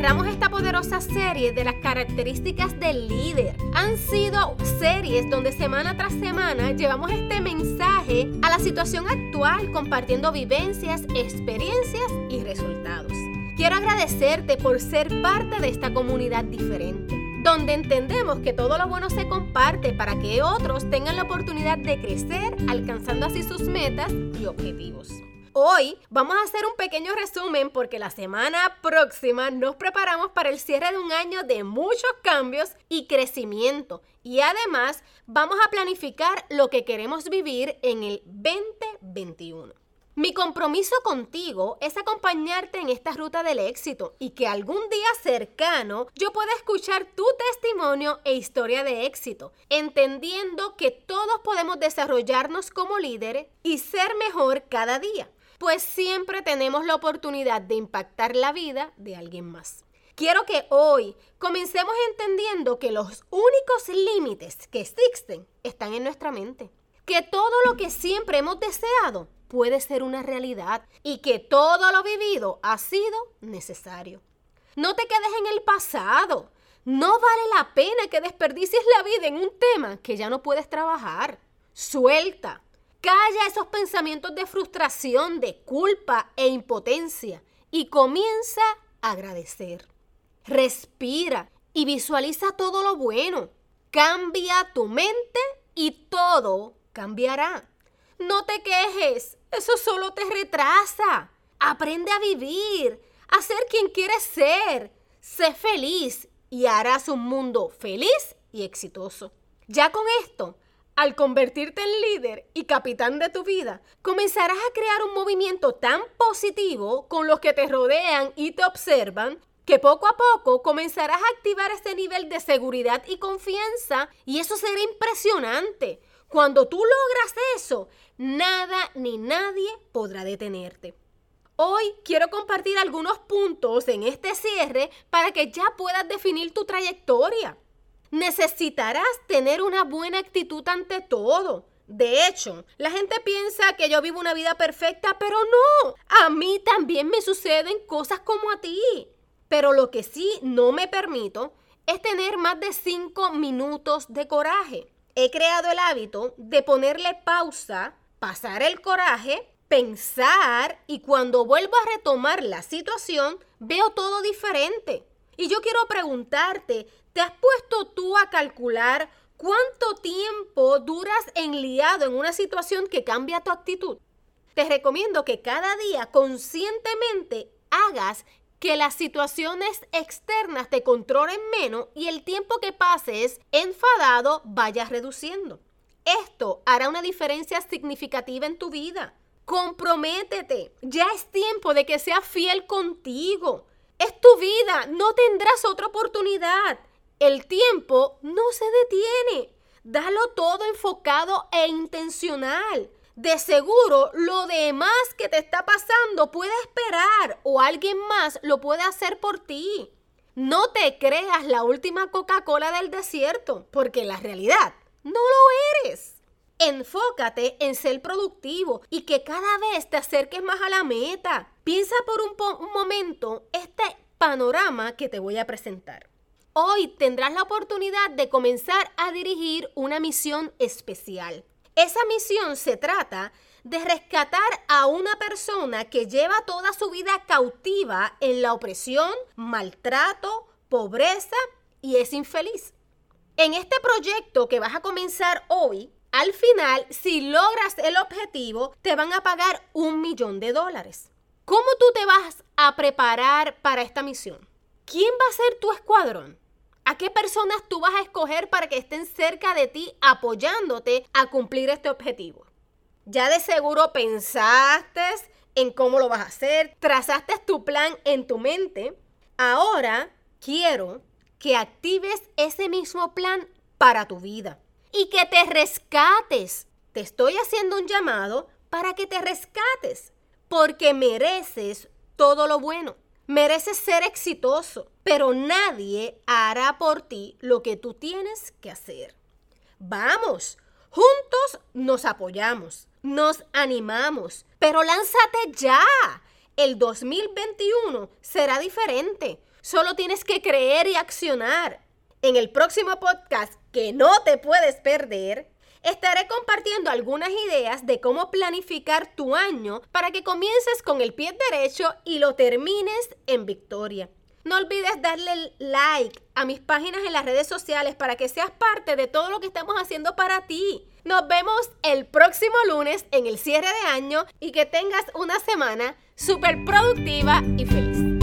cerramos esta poderosa serie de las características del líder. Han sido series donde semana tras semana llevamos este mensaje a la situación actual compartiendo vivencias, experiencias y resultados. Quiero agradecerte por ser parte de esta comunidad diferente, donde entendemos que todo lo bueno se comparte para que otros tengan la oportunidad de crecer alcanzando así sus metas y objetivos. Hoy vamos a hacer un pequeño resumen porque la semana próxima nos preparamos para el cierre de un año de muchos cambios y crecimiento. Y además vamos a planificar lo que queremos vivir en el 2021. Mi compromiso contigo es acompañarte en esta ruta del éxito y que algún día cercano yo pueda escuchar tu testimonio e historia de éxito, entendiendo que todos podemos desarrollarnos como líderes y ser mejor cada día pues siempre tenemos la oportunidad de impactar la vida de alguien más. Quiero que hoy comencemos entendiendo que los únicos límites que existen están en nuestra mente. Que todo lo que siempre hemos deseado puede ser una realidad y que todo lo vivido ha sido necesario. No te quedes en el pasado. No vale la pena que desperdicies la vida en un tema que ya no puedes trabajar. Suelta, Calla esos pensamientos de frustración, de culpa e impotencia y comienza a agradecer. Respira y visualiza todo lo bueno. Cambia tu mente y todo cambiará. No te quejes, eso solo te retrasa. Aprende a vivir, a ser quien quieres ser. Sé feliz y harás un mundo feliz y exitoso. Ya con esto, al convertirte en líder y capitán de tu vida, comenzarás a crear un movimiento tan positivo con los que te rodean y te observan que poco a poco comenzarás a activar ese nivel de seguridad y confianza y eso será impresionante. Cuando tú logras eso, nada ni nadie podrá detenerte. Hoy quiero compartir algunos puntos en este cierre para que ya puedas definir tu trayectoria necesitarás tener una buena actitud ante todo. De hecho, la gente piensa que yo vivo una vida perfecta, pero no. A mí también me suceden cosas como a ti. Pero lo que sí no me permito es tener más de cinco minutos de coraje. He creado el hábito de ponerle pausa, pasar el coraje, pensar y cuando vuelvo a retomar la situación, veo todo diferente. Y yo quiero preguntarte, ¿te has puesto tú a calcular cuánto tiempo duras enliado en una situación que cambia tu actitud? Te recomiendo que cada día conscientemente hagas que las situaciones externas te controlen menos y el tiempo que pases enfadado vaya reduciendo. Esto hará una diferencia significativa en tu vida. Comprométete. Ya es tiempo de que seas fiel contigo. Es tu vida, no tendrás otra oportunidad. El tiempo no se detiene. Dalo todo enfocado e intencional. De seguro lo demás que te está pasando puede esperar o alguien más lo puede hacer por ti. No te creas la última Coca-Cola del desierto, porque la realidad no lo eres. Enfócate en ser productivo y que cada vez te acerques más a la meta. Piensa por un, un, momento este panorama que te voy a presentar. Hoy tendrás la oportunidad de comenzar a dirigir una misión especial. Esa misión se trata de rescatar a una persona que lleva toda su vida cautiva en la opresión, maltrato, pobreza y es infeliz. En este proyecto que vas a comenzar hoy, al final, si logras el objetivo, te van a pagar un millón de dólares. ¿Cómo tú te vas a preparar para esta misión? ¿Quién va a ser tu escuadrón? ¿A qué personas tú vas a escoger para que estén cerca de ti apoyándote a cumplir este objetivo? Ya de seguro pensaste en cómo lo vas a hacer, trazaste tu plan en tu mente. Ahora quiero que actives ese mismo plan para tu vida y que te rescates. Te estoy haciendo un llamado para que te rescates, porque mereces todo lo bueno. Mereces ser exitoso, pero nadie hará por ti lo que tú tienes que hacer. Vamos, juntos nos apoyamos, nos animamos, pero lánzate ya. El 2021 será diferente. Solo tienes que creer y accionar. En el próximo podcast que no te puedes perder, estaré compartiendo algunas ideas de cómo planificar tu año para que comiences con el pie derecho y lo termines en victoria. No olvides darle like a mis páginas en las redes sociales para que seas parte de todo lo que estamos haciendo para ti. Nos vemos el próximo lunes en el cierre de año y que tengas una semana súper productiva y feliz.